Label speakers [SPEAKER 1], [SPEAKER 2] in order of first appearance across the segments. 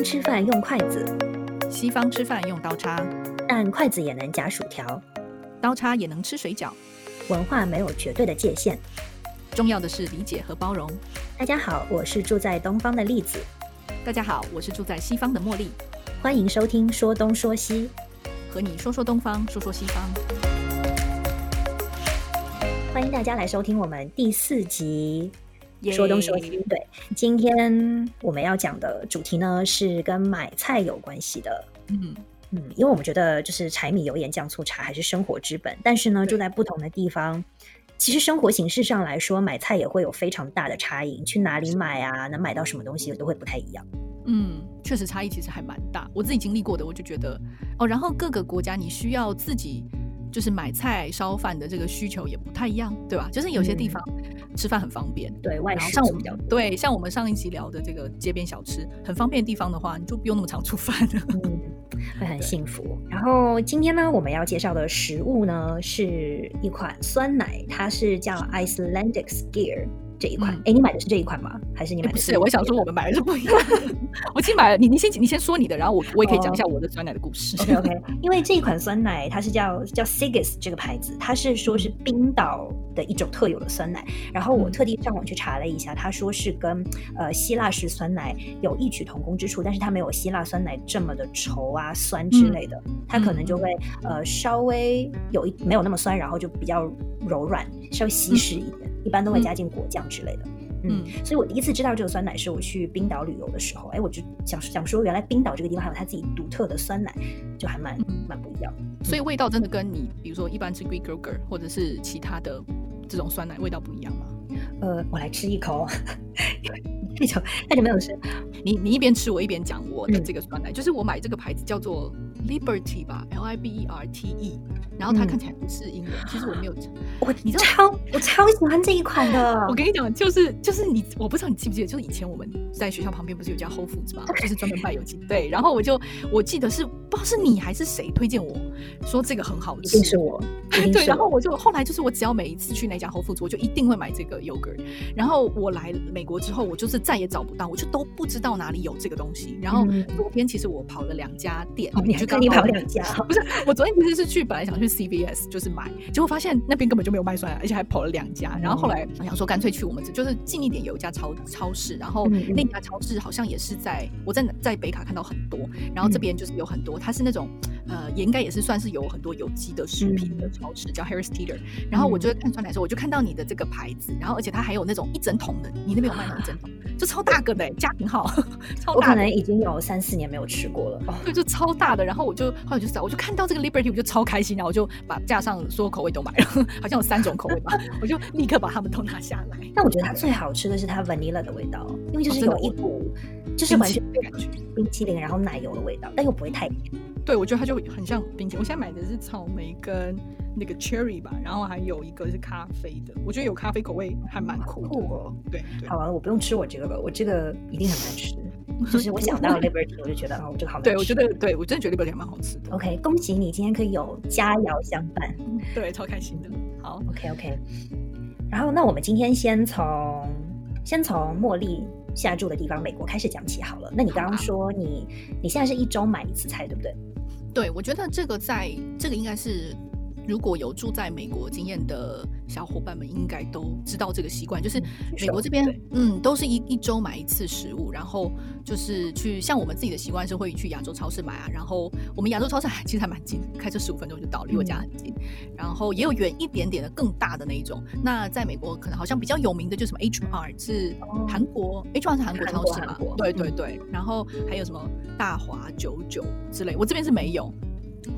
[SPEAKER 1] 方吃饭用筷子，
[SPEAKER 2] 西方吃饭用刀叉，
[SPEAKER 1] 但筷子也能夹薯条。
[SPEAKER 2] 刀叉也能吃水饺。
[SPEAKER 1] 文化没有绝对的界限，
[SPEAKER 2] 重要的是理解和包容。
[SPEAKER 1] 大家好，我是住在东方的栗子，
[SPEAKER 2] 大家好，我是住在西方的茉莉，
[SPEAKER 1] 欢迎收听说东说西。
[SPEAKER 2] 和你说说东方，说说西方。
[SPEAKER 1] 欢迎大家来收听我们第四集
[SPEAKER 2] 耶
[SPEAKER 1] 说东说西。对，今天我们要讲的主题呢是跟买菜有关系的。
[SPEAKER 2] 嗯，
[SPEAKER 1] 嗯，因为我们觉得就是柴米油盐酱醋茶还是生活之本，但是呢，住在不同的地方，其实生活形式上来说，买菜也会有非常大的差异。去哪里买啊，能买到什么东西都会不太一样。
[SPEAKER 2] 嗯，确实差异其实还蛮大。我自己经历过的，我就觉得哦，然后各个国家你需要自己就是买菜烧饭的这个需求也不太一样，对吧？就是有些地
[SPEAKER 1] 嗯
[SPEAKER 2] 方吃饭很方便，
[SPEAKER 1] 对外
[SPEAKER 2] 然后像我们
[SPEAKER 1] 食比较多。
[SPEAKER 2] 对像我们上一集聊的这个街边小吃很方便的地方的话，你就不用那么常出饭了。
[SPEAKER 1] 嗯，会很幸福。然后今天呢，我们要介绍的食物呢，是一款酸奶，它是叫 Icelandic Skier 这一款。
[SPEAKER 2] 嗯
[SPEAKER 1] 哎、你买的是这一款吗？还是你买的
[SPEAKER 2] 是不是，我想说我们买的是不一样的。我其实买了，你你先你先说你的，然后我我也可以讲一下我的酸奶的故事。
[SPEAKER 1] OK OK，因为这一款酸奶它是叫叫 Sigis 这个牌子，它是说是冰岛的一种特有的酸奶。然后我
[SPEAKER 2] 嗯
[SPEAKER 1] 特地上网去查了一下，他说是跟呃希腊式酸奶有异曲同工之处，但是它没有希腊酸奶这么的稠啊酸之类的，它可能就会呃稍微有一没有那么酸，然后就比较柔软，稍微稀释一点，一般都会加进果酱之类的。嗯，所以我第一次知道这个酸奶是我去冰岛旅游的时候，哎，我就想想说，原来冰岛这个地方还有它自己独特的酸奶，就还蛮
[SPEAKER 2] 嗯
[SPEAKER 1] 蛮不一样。
[SPEAKER 2] 所以味道真的跟你比如说一般吃 Greek yogurt 或者是其他的这种酸奶味道不一样吗？
[SPEAKER 1] 呃，我来吃一口，太久太久没有吃。
[SPEAKER 2] 你你一边吃我一边讲我的
[SPEAKER 1] 嗯
[SPEAKER 2] 这个酸奶，就是我买这个牌子叫做 Liberty 吧，L I B E R T E，然后它
[SPEAKER 1] 嗯
[SPEAKER 2] 看起来不是英文，其实我没有。
[SPEAKER 1] 我
[SPEAKER 2] 你知道
[SPEAKER 1] 超我超喜欢这一款的
[SPEAKER 2] 我，跟你讲，就是就是你，我不知道你记不记得，就是以前我们在学校旁边不是有家 Whole Foods 吗？就是专门卖有机。对，然后我就我记得是不知道是你还是谁推荐我说这个很好
[SPEAKER 1] 一
[SPEAKER 2] 吃，
[SPEAKER 1] 定是我，
[SPEAKER 2] 对，然后我就后来就是我只要每一次去那家 Whole Foods，我就一定会买这个 yogurt。然后我来美国之后，我就是再也找不到，我就都不知道哪里有这个东西。然后
[SPEAKER 1] 嗯
[SPEAKER 2] 昨天其实我跑了两家店，
[SPEAKER 1] 哦，你还
[SPEAKER 2] 就
[SPEAKER 1] 跟你跑两家。哦，
[SPEAKER 2] 不是，我昨天其实是去，本来想去 CVS 就是买，结果发现那边根本就没有卖酸奶，而且还跑了两家。然后后来我想说，干脆去我们这就是近一点有一家超超市，然后那家超市好像也是在我在在北卡看到很多，然后这边就是有很多，它是那种呃也应该也是算是有很多有机的食品的超市，叫 Harris Teeter。然后我就在看出来的时候，我就看到你的这个牌子，然后而且它还有那种一整桶的，你那边有卖那种一整桶，就超大个的、欸、家庭号，超大
[SPEAKER 1] 我可能。已经有三四年没有吃过了。哦，
[SPEAKER 2] 对，就超大的，然后我就后来就找，我就看到这个 Liberty，我就超开心，然后我就把架上所有口味都买了，好像有三种口味吧，我就立刻把它们都拿下来。
[SPEAKER 1] 但我觉得它最好吃的是它 vanilla 的味道，因为就是有一股就是完全
[SPEAKER 2] 冰淇淋，
[SPEAKER 1] 然后奶油的味道，但又不会太甜。
[SPEAKER 2] 对，我觉得它就很像冰淇淋。我现在买的是草莓跟那个 cherry 吧，然后还有一个是咖啡的，我觉得有咖啡口味还蛮酷的。
[SPEAKER 1] 酷哦
[SPEAKER 2] 对对，
[SPEAKER 1] 好啊，我不用吃我这个了，我这个一定很难吃。就是我想到 Liberty，我就觉得哦，这个好难吃。
[SPEAKER 2] 对我觉得对我真的觉得 Liberty 还蛮好吃的
[SPEAKER 1] ，OK，恭喜你今天可以有佳肴相伴。
[SPEAKER 2] 对，超开心的。好
[SPEAKER 1] ，OK OK，然后那我们今天先从先从茉莉下注的地方美国开始讲起好了。那你刚刚说你你现在是一周买一次菜，对不对？
[SPEAKER 2] 对我觉得这个在这个应该是。如果有住在美国经验的小伙伴们，应该都知道这个习惯，就是美国这边，嗯，都是一一周买一次食物，然后就是去像我们自己的习惯是会去亚洲超市买啊，然后我们亚洲超市还其实还蛮近，开车十五分钟就到，离我家很近，然后也有远一点点的更大的那一种。那在美国可能好像比较有名的就是什么 H R 是
[SPEAKER 1] 哦。
[SPEAKER 2] 韩国、H R 是韩国超市嘛，对对
[SPEAKER 1] 嗯。
[SPEAKER 2] 对，然后还有什么大华九九之类，我这边是没有。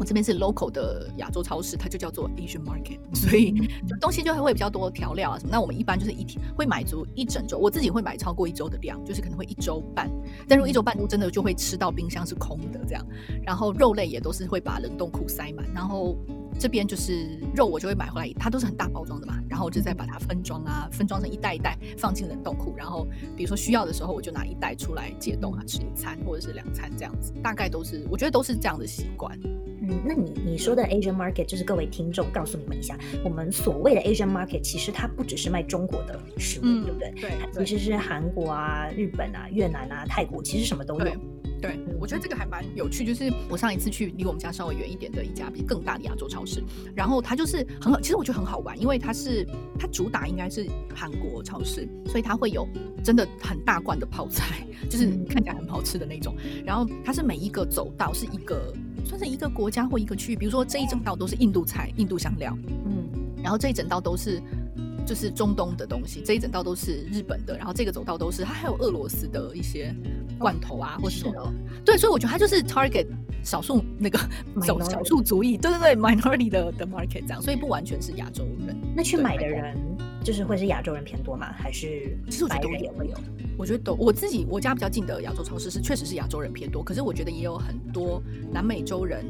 [SPEAKER 2] 我这边是 local 的亚洲超市，它就叫做 Asian Market，所以就东西就会比较多调料啊什么。那我们一般就是一天会买足一整周，我自己会买超过一周的量，就是可能会一周半。但如果一周半都，真的就会吃到冰箱是空的这样。然后肉类也都是会把冷冻库塞满，然后这边就是肉我就会买回来，它都是很大包装的嘛，然后我就再把它分装啊，分装成一袋一袋放进冷冻库，然后比如说需要的时候我就拿一袋出来解冻啊，吃一餐或者是两餐这样子，大概都是我觉得都是这样的习惯。
[SPEAKER 1] 嗯，那你你说的 Asian market 就是各位听众告诉你们一下，我们所谓的 Asian market 其实它不只是卖中国的食物，
[SPEAKER 2] 嗯
[SPEAKER 1] 对不对？
[SPEAKER 2] 对
[SPEAKER 1] 它其实是韩国啊、日本啊、越南啊、泰国，其实什么都有
[SPEAKER 2] 对。对，我觉得这个还蛮有趣。就是我上一次去离我们家稍微远一点的一家比更大的亚洲超市，然后它就是很好，其实我觉得很好玩，因为它是它主打应该是韩国超市，所以它会有真的很大罐的泡菜，就是看起来很好吃的那种。然后它是每一个走道是一个算是一个国家或一个区域，比如说这一整道都是印度菜、印度香料，嗯，然后这一整道都是。就是中东的东西，这一整道都是日本的，然后这个走道都是它还有俄罗斯的一些罐头啊，或者什么。对，所以我觉得它就是 target 少数那个少少数族裔，对对对，minority 的的 market 这样，所以不完全是亚洲人。
[SPEAKER 1] 那去买的人就是会是亚洲人偏多吗？还是
[SPEAKER 2] 其实我觉得也会有？我觉得都我自己我家比较近的亚洲超市是确实是亚洲人偏多，可是我觉得也有很多南美洲人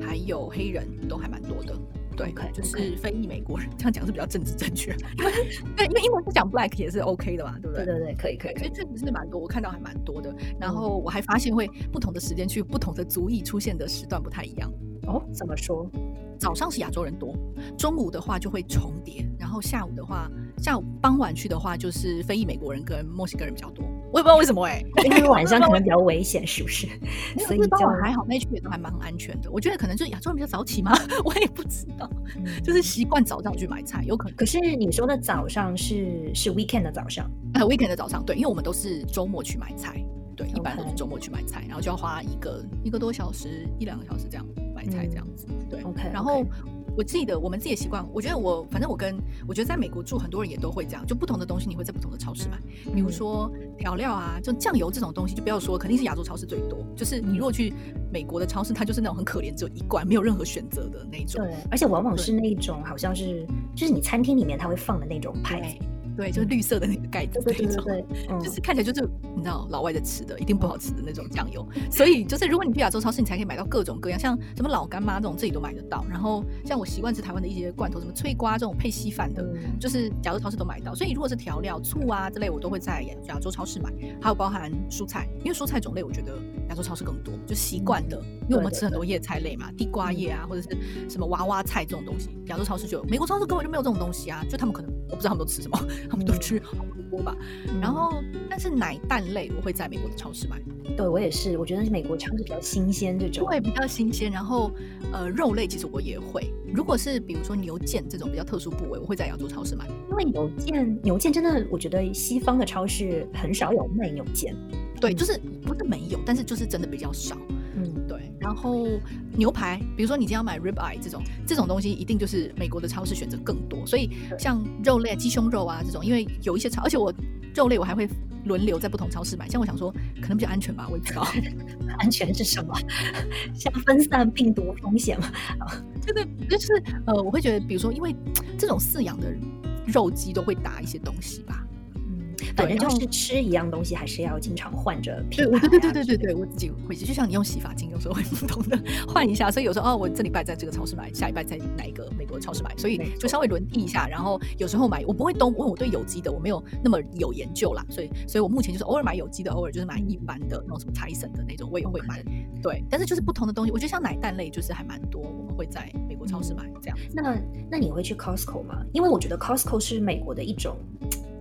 [SPEAKER 2] 还有黑人都还蛮多的。对，就是非裔美国人，这样讲是比较政治正确。因为对，因为英文是讲 black 也是 OK 的嘛，对不对？
[SPEAKER 1] 对对对，可以可以。
[SPEAKER 2] 所以确实是蛮多，我看到还蛮多的。然后我还发现会不同的时间去不同的族裔出现的时段不太一样。
[SPEAKER 1] 哦，怎么说？
[SPEAKER 2] 早上是亚洲人多，中午的话就会重叠，然后下午的话，下午傍晚去的话就是非裔美国人跟墨西哥人比较多。我也不知道为什么哎，
[SPEAKER 1] 因为晚上可能比较危险，是不是？
[SPEAKER 2] 所以傍晚还好，那区也都还蛮安全的。我觉得可能就是亚洲人比较早起吗？我也不知道，就是习惯早上去买菜，有可能。
[SPEAKER 1] 可是你说的早上是是 weekend 的早上，
[SPEAKER 2] 呃，weekend 的早上，对，因为我们都是周末去买菜，对，一般都是周末去买菜，然后就要花一个一个多小时，一两个小时这样。买菜这样子，对
[SPEAKER 1] ，OK。
[SPEAKER 2] 然后我自己的，我们自己的习惯，我觉得我反正我跟我觉得在美国住很多人也都会这样，就不同的东西你会在不同的超市买，比如说调料啊，就酱油这种东西就不要说，肯定是亚洲超市最多。就是你如果去美国的超市，它就是那种很可怜，只有一罐，没有任何选择的那种。
[SPEAKER 1] 对，而且往往是那种好像是就是你餐厅里面它会放的那种牌子。
[SPEAKER 2] 对，就是绿色的那个盖子
[SPEAKER 1] 那种，
[SPEAKER 2] 就是看起来就是你知道老外在吃的，一定不好吃的那种酱油。所以就是如果你去亚洲超市，你才可以买到各种各样，像什么老干妈这种自己都买得到。然后像我习惯吃台湾的一些罐头，什么脆瓜这种配稀饭的，就是亚洲超市都买到。所以如果是调料、醋啊之类，我都会在亚洲超市买。还有包含蔬菜，因为蔬菜种类我觉得亚洲超市更多，就习惯的，因为我们吃很多叶菜类嘛，地瓜叶啊或者是什么娃娃菜这种东西，亚洲超市就有，美国超市根本就没有这种东西啊，就他们可能我不知道他们都吃什么。他们都吃红萝卜吧，然后但是奶蛋类我会在美国的超市买。
[SPEAKER 1] 对我也是，我觉得美国超市比较新鲜，这种
[SPEAKER 2] 会比较新鲜。然后呃，肉类其实我也会，如果是比如说牛腱这种比较特殊部位，我会在亚洲超市买。
[SPEAKER 1] 因为牛腱，牛腱真的，我觉得西方的超市很少有卖牛腱。
[SPEAKER 2] 对，就是不是没有，但是就是真的比较少。然后牛排，比如说你今天要买 rib eye 这种这种东西，一定就是美国的超市选择更多。所以像肉类、鸡胸肉啊这种，因为有一些超，而且我肉类我还会轮流在不同超市买。像我想说，可能比较安全吧，我也不知道。
[SPEAKER 1] 安全是什么？像分散病毒风险嘛？
[SPEAKER 2] 真 的就是呃，我会觉得，比如说，因为这种饲养的肉鸡都会打一些东西吧。
[SPEAKER 1] 反正就是吃一样东西，还是要经常换着
[SPEAKER 2] 品牌。对对对对对对，我自己会，就像你用洗发精，有时候会不同的换一下。所以有时候哦，我这礼拜在这个超市买，下礼拜在哪一个美国超市买，所以就稍微轮替一下。然后有时候买，我不会都，因为我对有机的我没有那么有研究啦，所以所以我目前就是偶尔买有机的，偶尔就是买一般的那种什么财神的那种，我也会买。对，但是就是不同的东西，我觉得像奶蛋类就是还蛮多，我们会在美国超市买这样。
[SPEAKER 1] 那那你会去 Costco 吗？因为我觉得 Costco 是美国的一种。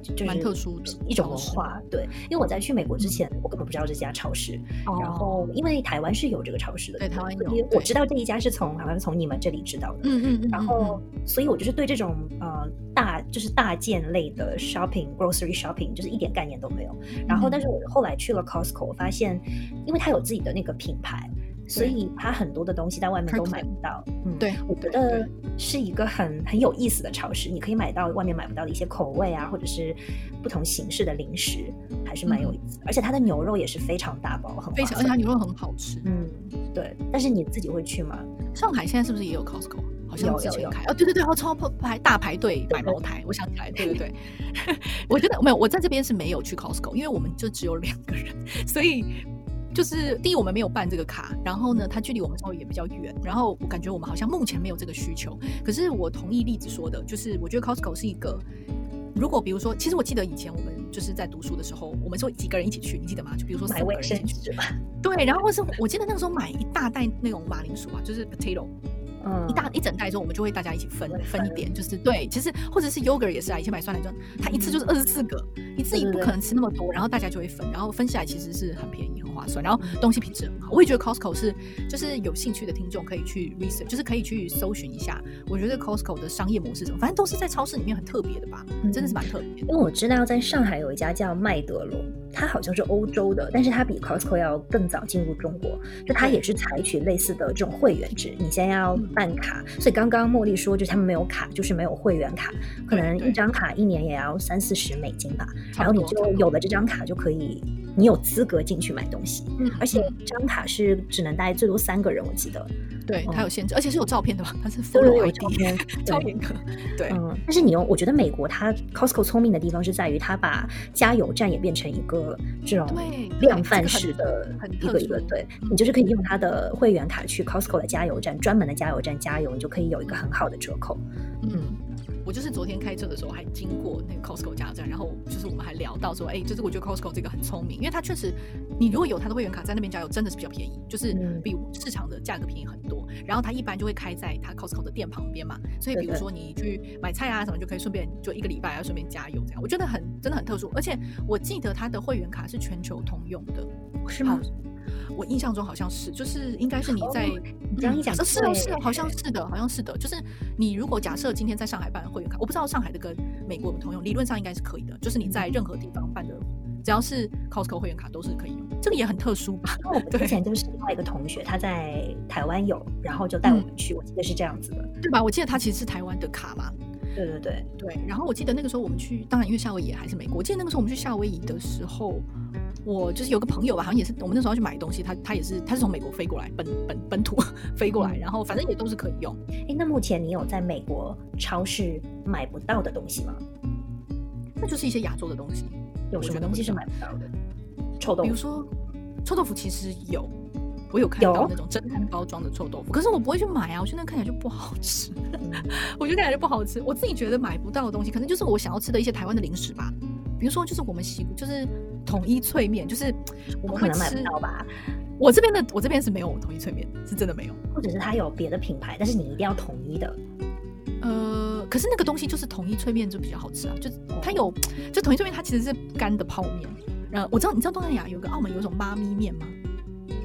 [SPEAKER 1] 就是
[SPEAKER 2] 蛮特殊的
[SPEAKER 1] 一种文化，对。因为我在去美国之前，我根本不知道这家超市。然后，因为台湾是有这个超市的，
[SPEAKER 2] 对台湾
[SPEAKER 1] 有。我知道这一家是从好像是从你们这里知道的。嗯嗯。然后，所以我就是对这种呃大就是大件类的 shopping grocery shopping 就是一点概念都没有。然后，但是我后来去了 Costco，我发现，因为它有自己的那个品牌。所以它很多的东西在外面都买不到，
[SPEAKER 2] 嗯，对，
[SPEAKER 1] 我觉得是一个很很有意思的超市，你可以买到外面买不到的一些口味啊，或者是不同形式的零食，还是蛮有意思。而且它的牛肉也是非常大包，很
[SPEAKER 2] 非常，而且它牛肉很好吃。
[SPEAKER 1] 嗯，对。但是你自己会去吗？
[SPEAKER 2] 上海现在是不是也有 Costco？好像
[SPEAKER 1] 之前
[SPEAKER 2] 开哦，对对对，然后超排大排队买茅台，我想起来，对对对。我觉得没有，我在这边是没有去 Costco，因为我们就只有两个人，所以。就是第一，我们没有办这个卡，然后呢，它距离我们稍微也比较远，然后我感觉我们好像目前没有这个需求。可是我同意例子说的，就是我觉得 Costco 是一个，如果比如说，其实我记得以前我们就是在读书的时候，我们说几个人一起去，你记得吗？就比如说四个人一起去，对，然后或是我记得那个时候买一大袋那种马铃薯啊，就是 potato，
[SPEAKER 1] 嗯。
[SPEAKER 2] 一大一整袋之后，我们就会大家一起分分一点，就是对，其实或者是 yogurt 也是啊，以前买酸奶就，它一次就是二十四个，一次
[SPEAKER 1] 对对对
[SPEAKER 2] 你不可能吃那么多，然后大家就会分，然后分下来其实是很便宜很划算，然后东西品质很好。我也觉得 Costco 是就是有兴趣的听众可以去 research，就是可以去搜寻一下，我觉得 Costco 的商业模式是什么，反正都是在超市里面很特别的吧，
[SPEAKER 1] 嗯
[SPEAKER 2] 真的是蛮特别。
[SPEAKER 1] 因为我知道在上海有一家叫麦德龙，它好像是欧洲的，但是它比 Costco 要更早进入中国，就它也是采取类似的这种会员制，你先要办卡，所以刚刚茉莉说，就是他们没有卡，就是没有会员卡，可能一张卡一年也要三四十美金吧，然后你就有了这张卡就可以，你有资格进去买东西，
[SPEAKER 2] 嗯
[SPEAKER 1] 而且张卡是只能带最多三个人，我记得，
[SPEAKER 2] 对，它有限制，而且是有照片的吧？它是
[SPEAKER 1] 对
[SPEAKER 2] follow
[SPEAKER 1] 有 照片，对。
[SPEAKER 2] 超严格。对，
[SPEAKER 1] 嗯，但是你用，我觉得美国它 Costco 聪明的地方是在于，它把加油站也变成一个这种量贩式的
[SPEAKER 2] 很
[SPEAKER 1] 一个一个，对你就是可以用它的会员卡去 Costco 的加油站，专门的加油站加油，你就可以有一个很好的折扣。
[SPEAKER 2] 嗯，我就是昨天开车的时候还经过那个 Costco 加油站，然后就是我们还聊到说，哎、就是我觉得 Costco 这个很聪明，因为它确实，你如果有它的会员卡在那边加油，真的是比较便宜，就是
[SPEAKER 1] 嗯
[SPEAKER 2] 比市场的价格便宜很多。然后它一般就会开在它 Costco 的店旁边嘛，所以比如说你去买菜啊什么，就可以顺便就一个礼拜要顺便加油这样，我觉得很真的很特殊。而且我记得它的会员卡是全球通用的，
[SPEAKER 1] 是吗？
[SPEAKER 2] 我印象中好像是，就是应该是你在、
[SPEAKER 1] 哦你这样一讲
[SPEAKER 2] 嗯是哦是哦，好像是的，好像是的。就是你如果假设今天在上海办会员卡，我不知道上海的跟美国有通用，理论上应该是可以的。就是你在任何地方办的，只要是 Costco 会员卡都是可以用。这个也很特殊吧？
[SPEAKER 1] 因为我们之
[SPEAKER 2] 对
[SPEAKER 1] 前就是另外一个同学，他在台湾有，然后就带我
[SPEAKER 2] 嗯
[SPEAKER 1] 们去，我记得是这样子的。
[SPEAKER 2] 对吧？我记得他其实是台湾的卡嘛。
[SPEAKER 1] 对对对，
[SPEAKER 2] 对，然后我记得那个时候我们去，当然因为夏威夷还是美国。我记得那个时候我们去夏威夷的时候，我就是有个朋友吧，好像也是我们那时候要去买东西，他他也是他是从美国飞过来，本本本土 飞过来，
[SPEAKER 1] 嗯
[SPEAKER 2] 然后反正也都是可以用。
[SPEAKER 1] 哎，那目前你有在美国超市买不到的东西吗？
[SPEAKER 2] 那就是一些亚洲的东西。
[SPEAKER 1] 有什么东西是买不到的？臭豆腐。
[SPEAKER 2] 比如说臭豆腐，其实有，我有看到那种真空包装的臭豆腐，可是我不会去买啊，我觉得那看起来就不好吃，
[SPEAKER 1] 嗯
[SPEAKER 2] 我觉得看起来就不好吃。我自己觉得买不到的东西，可能就是我想要吃的一些台湾的零食吧，比如说就是我们习就是统一脆面，就是我们
[SPEAKER 1] 可能买。到吧？
[SPEAKER 2] 我这边的我这边是没有统一脆面，是真的没有。
[SPEAKER 1] 或者是它有别的品牌，但是你一定要统一的。
[SPEAKER 2] 呃，可是那个东西就是统一脆面就比较好吃啊，就是它有，就统一脆面它其实是干的泡面。呃，我知道你知道东南亚有个澳门有一种妈咪面吗？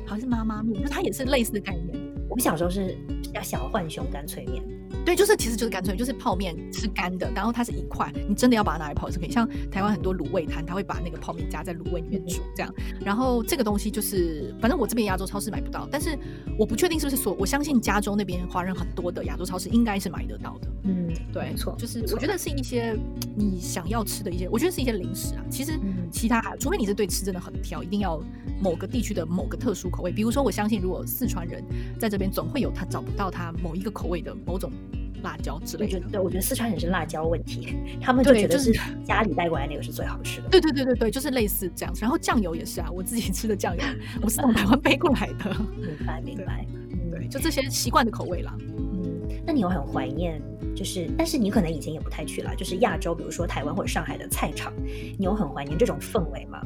[SPEAKER 2] 好像是妈妈面，就它也是类似的概念。
[SPEAKER 1] 我们小时候是叫小浣熊干脆面，
[SPEAKER 2] 对，就是其实就是干脆面就是泡面是干的，然后它是一块，你真的要把它拿来泡是可以。像台湾很多卤味摊，他会把那个泡面加在卤味里面煮这样。然后这个东西就是，反正我这边亚洲超市买不到，但是我不确定是不是所，我相信加州那边华人很多的亚洲超市应该是买得到的。
[SPEAKER 1] 嗯，
[SPEAKER 2] 对，
[SPEAKER 1] 没错，
[SPEAKER 2] 就是我觉得是一些你想要吃的一些，我觉得是一些零食啊。其实
[SPEAKER 1] 嗯
[SPEAKER 2] 其他除非你是对吃真的很挑，一定要某个地区的某个特殊口味。比如说，我相信如果四川人在这边，总会有他找不到他某一个口味的某种辣椒之类的。
[SPEAKER 1] 对我觉得四川人是辣椒问题，他们就觉得是家里带过来那个是最好吃的。
[SPEAKER 2] 对对对对对，就是类似这样子。然后酱油也是啊，我自己吃的酱油，我是从台湾 背过来的。
[SPEAKER 1] 明白，明白。嗯
[SPEAKER 2] 对，就这些习惯的口味啦。
[SPEAKER 1] 那你又很怀念，就是，但是你可能以前也不太去了，就是亚洲，比如说台湾或者上海的菜场，你有很怀念这种氛围吗？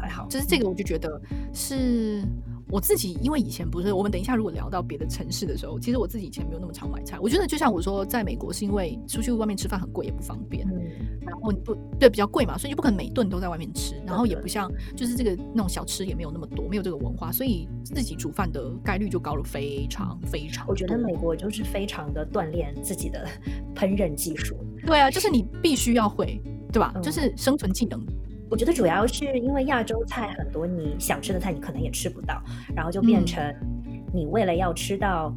[SPEAKER 1] 还好，
[SPEAKER 2] 就是这个，我就觉得是我自己，因为以前不是我们等一下如果聊到别的城市的时候，其实我自己以前没有那么常买菜。我觉得就像我说，在美国是因为出去外面吃饭很贵，也不方便，
[SPEAKER 1] 嗯，
[SPEAKER 2] 然后你不对比较贵嘛，所以就不可能每顿都在外面吃，然后也不像就是这个那种小吃也没有那么多，没有这个文化，所以自己煮饭的概率就高了非常非常。
[SPEAKER 1] 我觉得美国就是非常的锻炼自己的 烹饪技术。
[SPEAKER 2] 对啊，就是你必须要会，对吧？
[SPEAKER 1] 嗯
[SPEAKER 2] 就是生存技能。
[SPEAKER 1] 我觉得主要是因为亚洲菜很多，你想吃的菜你可能也吃不到，然后就变
[SPEAKER 2] 嗯
[SPEAKER 1] 成你为了要吃到，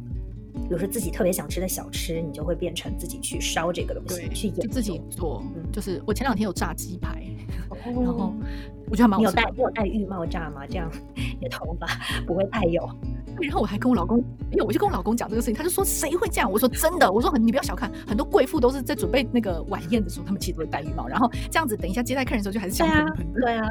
[SPEAKER 1] 比如说自己特别想吃的小吃，你就会变成自己去烧这个东西，去
[SPEAKER 2] 自己做
[SPEAKER 1] 嗯。
[SPEAKER 2] 就是我前两天有炸鸡排，然后
[SPEAKER 1] 哦
[SPEAKER 2] 我觉得还蛮
[SPEAKER 1] 你有
[SPEAKER 2] 好吃的。
[SPEAKER 1] 戴你有戴浴帽炸吗？这样 你的头发不会太油。
[SPEAKER 2] 然后我还跟我老公，因为我就跟我老公讲这个事情，他就说谁会这样？我说真的，我说很你不要小看，很多贵妇都是在准备那个晚宴的时候，他们其实都会戴浴帽，然后这样子等一下接待客人的时候就还是香喷喷的。
[SPEAKER 1] 对啊，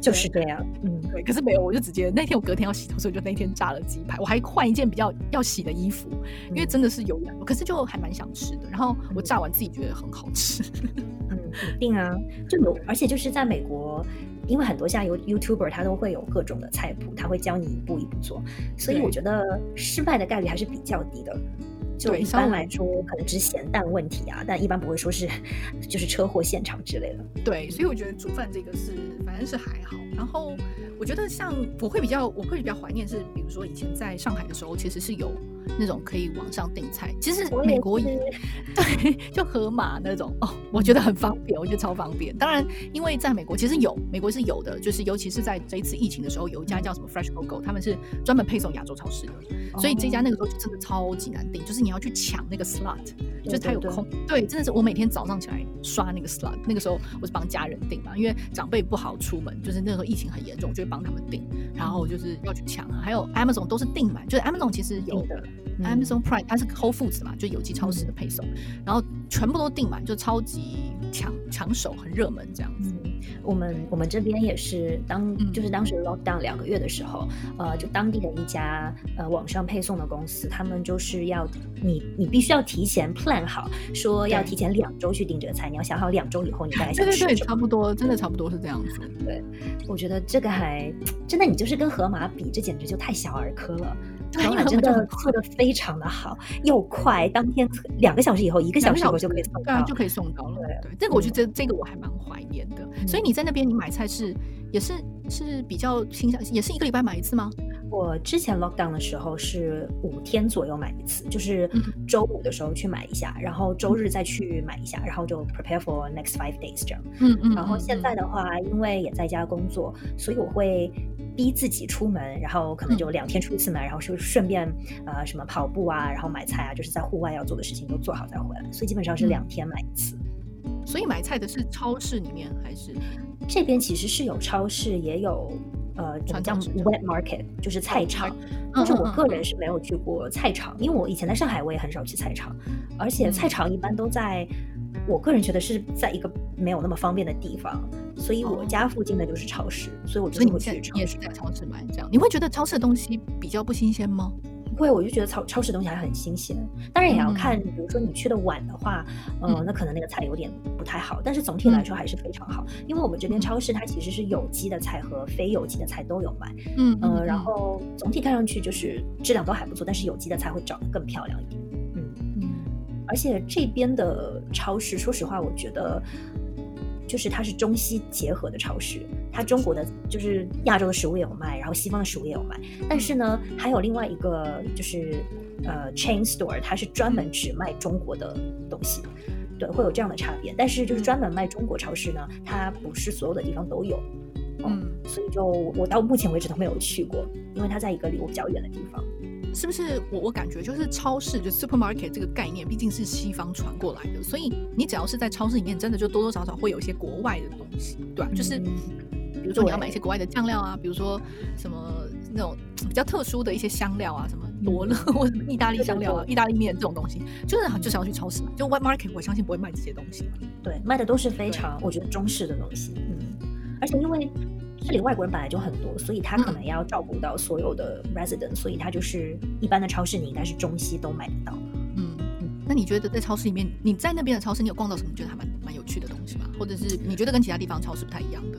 [SPEAKER 1] 就是这样。嗯，
[SPEAKER 2] 对，可是没有，我就直接那天我隔天要洗头，所以就那天炸了鸡排，我还换一件比较要洗的衣服，因为真的是有氧，可是就还蛮想吃的。然后我炸完自己觉得很好吃。
[SPEAKER 1] 嗯，一定啊，就有，而且就是在美国，因为很多像有 YouTuber 他都会有各种的菜谱，他会教你一步一步做，所以我觉得失败的概率还是比较低的。就一般来说，可能只是咸淡问题啊，但一般不会说是 就是车祸现场之类的。
[SPEAKER 2] 对，所以我觉得煮饭这个是反正是还好。然后我觉得像我会比较我会比较怀念是，比如说以前在上海的时候，其实是有。那种可以网上订菜，其实美国也 对，就盒马那种哦，我觉得很方便，我觉得超方便。当然，因为在美国其实有，美国是有的，就是尤其是在这一次疫情的时候，有一家叫什么 Fresh Go Go，他们是专门配送亚洲超市的，所以这家那个时候就真的超级难订，就是你要去抢那个 slot，就是它有空。对，真的是我每天早上起来刷那个 slot，那个时候我是帮家人订嘛，因为长辈不好出门，就是那时候疫情很严重，我就会帮他们订，然后就是要去抢啊。还有 Amazon 都是订满，就是 Amazon 其实有的。Amazon Prime 它是 Whole Foods 嘛，就有机超市的配送，然后全部都订满，就超级抢抢手，很热门这样子。
[SPEAKER 1] 我们我们这边也是当就是当时 Lockdown 两个月的时候，呃，就当地的一家呃网上配送的公司，他们就是要你你必须要提前 plan 好，说要提前两周去订这个菜，你要想好两周以后你再来。
[SPEAKER 2] 对对对，差不多，真的差不多是这样子。
[SPEAKER 1] 对，我觉得这个还真的，你就是跟盒马比，这简直就太小儿科了。盒马 真的做的非常的好，又快，当天两个小时以后，一个小时以后就可以送到，
[SPEAKER 2] 就可以送到了。对，这个我觉得这这个我还蛮怀念的。所以你在那边你买菜是也是是比较倾向，也是一个礼拜买一次吗？
[SPEAKER 1] 我之前 lockdown 的时候是五天左右买一次，就是周五的时候去买一下，然后周日再去买一下，然后就 prepare for next five days 这样。嗯嗯。然后现在的话，因为也在家工作，所以我会逼自己出门，然后可能就两天出一次门，然后就顺便呃什么跑步啊，然后买菜啊，就是在户外要做的事情都做好再回来，所以基本上是两天买一次。
[SPEAKER 2] 所以买菜的是超市里面还是
[SPEAKER 1] 这边其实是有超市也有。呃，怎么叫 wet market，就是菜场。但是我个人是没有去过菜场，因为我以前在上海，我也很少去菜场。而且菜场一般都在，我个人觉得是在一个没有那么方便的地方。所以我家附近的就是超市，所以我就会去超市。
[SPEAKER 2] 也是在超市买这样，你会觉得超市的东西比较不新鲜吗？
[SPEAKER 1] 不会，我就觉得超超市东西还很新鲜。当然也要看，比如说你去的晚的话，呃，那可能那个菜有点不太好。但是总体来说还是非常好，因为我们这边超市它其实是有机的菜和非有机的菜都有卖。嗯，呃，然后总体看上去就是质量都还不错，但是有机的菜会长得更漂亮一点。而且这边的超市，说实话，我觉得。就是它是中西结合的超市，它中国的就是亚洲的食物也有卖，然后西方的食物也有卖。但是呢，还有另外一个就是呃 chain store，它是专门只卖中国的东西，对，会有这样的差别。但是就是专门卖中国超市呢，它不是所有的地方都有，嗯，所以就我到目前为止都没有去过，因为它在一个离我比较远的地方。
[SPEAKER 2] 是不是我我感觉就是超市就 supermarket 这个概念毕竟是西方传过来的，所以你只要是在超市里面，真的就多多少少会有一些国外的东西，对吧？就是比如说你要买一些国外的酱料啊，比如说什么那种比较特殊的一些香料啊，什么罗勒或者意大利香料啊、意大利面这种东西，就是就想要去超市买。就 white market 我相信不会卖这些东西，
[SPEAKER 1] 对，卖的都是非常我觉得中式的东西，嗯，而且因为。这里的外国人本来就很多，所以他可能要照顾到所有的 resident，所以他就是一般的超市，你应该是中西都买得到。
[SPEAKER 2] 嗯嗯。那你觉得在超市里面，你在那边的超市，你有逛到什么觉得还蛮蛮有趣的东西吗？或者是你觉得跟其他地方超市不太一样的？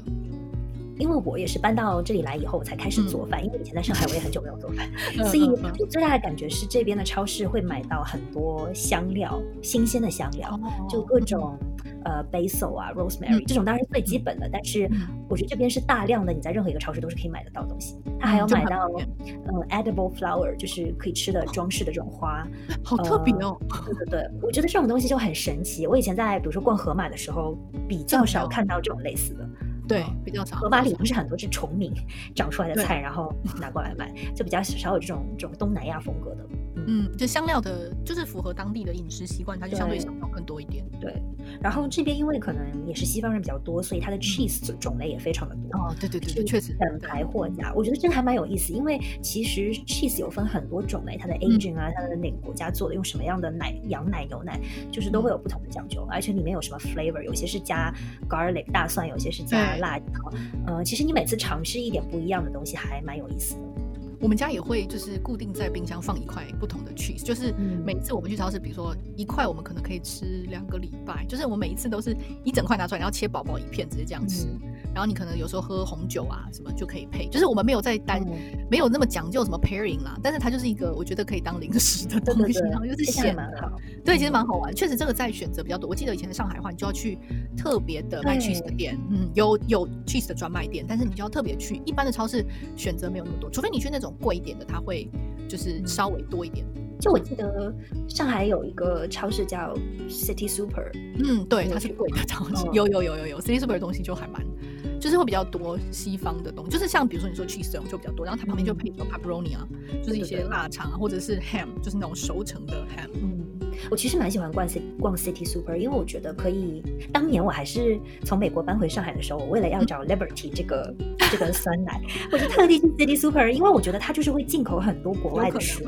[SPEAKER 1] 因为我也是搬到这里来以后，我才开始做饭。因为以前在上海，我也很久没有做饭，所以我最大的感觉是这边的超市会买到很多香料，新鲜的香料，就各种呃 basil 啊，rosemary 这种当然是最基本的。但是我觉得这边是大量的，你在任何一个超市都是可以买得到东西。它还有买到嗯 edible flower，就是可以吃的装饰的这种花，
[SPEAKER 2] 好特别哦。
[SPEAKER 1] 对对对，我觉得这种东西就很神奇。我以前在比如说逛盒马的时候，比较少看到这种类似的。
[SPEAKER 2] 对，比较少。
[SPEAKER 1] 河马里不是很多是虫鸣 长出来的菜，然后拿过来卖，就比较少有这种这种东南亚风格的。
[SPEAKER 2] 嗯，就香料的，就是符合当地的饮食习惯，它就相对香料更多一点。
[SPEAKER 1] 对，然后这边因为可能也是西方人比较多，所以它的 cheese 种类也非常的多。
[SPEAKER 2] 哦，对对对，确实
[SPEAKER 1] 等排货架，我觉得这还蛮有意思，因为其实 cheese 有分很多种类，它的 aging 啊，它的哪个国家做的，用什么样的奶，羊奶、牛奶，就是都会有不同的讲究，而且里面有什么 flavor，有些是加 garlic 大蒜，有些是加辣椒。呃，其实你每次尝试一点不一样的东西，还蛮有意思的。
[SPEAKER 2] 我们家也会就是固定在冰箱放一块不同的 cheese，就是每次我们去超市，比如说一块，我们可能可以吃两个礼拜。就是我每一次都是一整块拿出来，然后切薄薄一片，直接这样吃。然后你可能有时候喝红酒啊什么就可以配，就是我们没有在单、没有那么讲究什么 pairing 啦，但是它就是一个我觉得可以当零食的东西，然后又是咸
[SPEAKER 1] 蛮好，
[SPEAKER 2] 对，其实蛮好玩。确实这个在选择比较多。我记得以前在上海的话，你就要去特别的卖 cheese 的店，嗯，有有 cheese 的专卖店，但是你就要特别去。一般的超市选择没有那么多，除非你去那种贵一点的，它会就是稍微多一点。
[SPEAKER 1] 就我记得上海有一个超市叫 City Super，
[SPEAKER 2] 嗯，对，它是贵的超市。有有有有有 City Super 的东西就还蛮，就是会比较多西方的东西，就是像比如说你说 cheese 这种就比较多，然后它旁边就配说 pepperoni 啊，就是一些腊肠啊，或者是 ham，就是那种熟成的 ham。
[SPEAKER 1] 嗯，我其实蛮喜欢逛 City 逛 City Super，因为我觉得可以。当年我还是从美国搬回上海的时候，我为了要找 Liberty 这个这个酸奶，我就特地去 City Super，因为我觉得它就是会进口很多国外的食物，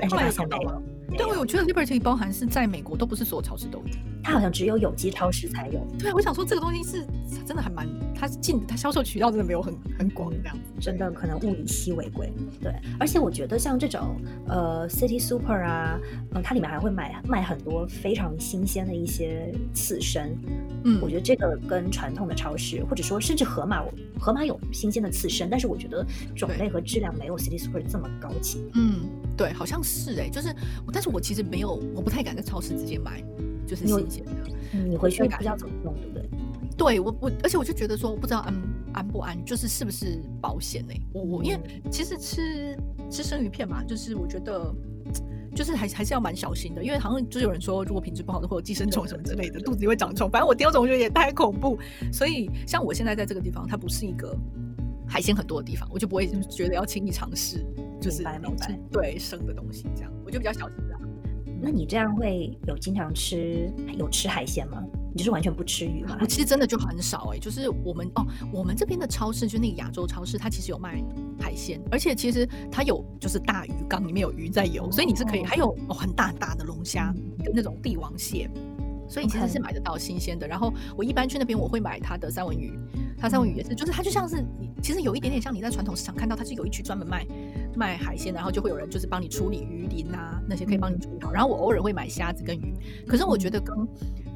[SPEAKER 1] 但是它现在没有。
[SPEAKER 2] 对，我觉得 Liberty 包含是在美国都不是所有超市都有，
[SPEAKER 1] 它好像只有有机超市才有。
[SPEAKER 2] 对，我想说这个东西是真的还蛮，它进它销售渠道真的没有很很广这样子，
[SPEAKER 1] 真的可能物以稀为贵。对，而且我觉得像这种呃 City Super 啊，嗯，它里面还会买卖很多非常新鲜的一些刺身。嗯，我觉得这个跟传统的超市，或者说甚至盒马，盒马有新鲜的刺身，但是我觉得种类和质量没有 City Super 这么高级。
[SPEAKER 2] 嗯，对，好像是哎，就是但是。我其实没有，我不太敢在超市直接买，就是新鲜的。
[SPEAKER 1] 你回去不知道怎么弄，对？
[SPEAKER 2] 我我，而且我就觉得说，我不知道安安不安，就是是不是保险呢？我我因为其实吃吃生鱼片嘛，就是我觉得就是还还是要蛮小心的，因为好像就有人说，如果品质不好的会有寄生虫什么之类的，肚子里会长虫。反正我第二种我觉得也太恐怖，所以像我现在在这个地方，它不是一个海鲜很多的地方，我就不会觉得要轻易尝试，就是对生的东西这样，我就比较小心。
[SPEAKER 1] 那你这样会有经常吃有吃海鲜吗？你就是完全不吃鱼吗？
[SPEAKER 2] 我其实真的就很少哎，就是我们哦，我们这边的超市就那个亚洲超市，它其实有卖海鲜，而且其实它有就是大鱼缸里面有鱼在游，所以你是可以还有哦很大很大的龙虾跟那种帝王蟹，所以其实是买得到新鲜的。然后我一般去那边我会买它的三文鱼，它三文鱼也是，就是它就像是你其实有一点点像你在传统市场看到它是有一区专门卖。卖海鲜，然后就会有人就是帮你处理鱼鳞啊，那些可以帮你处理好。然后我偶尔会买虾子跟鱼，可是我觉得跟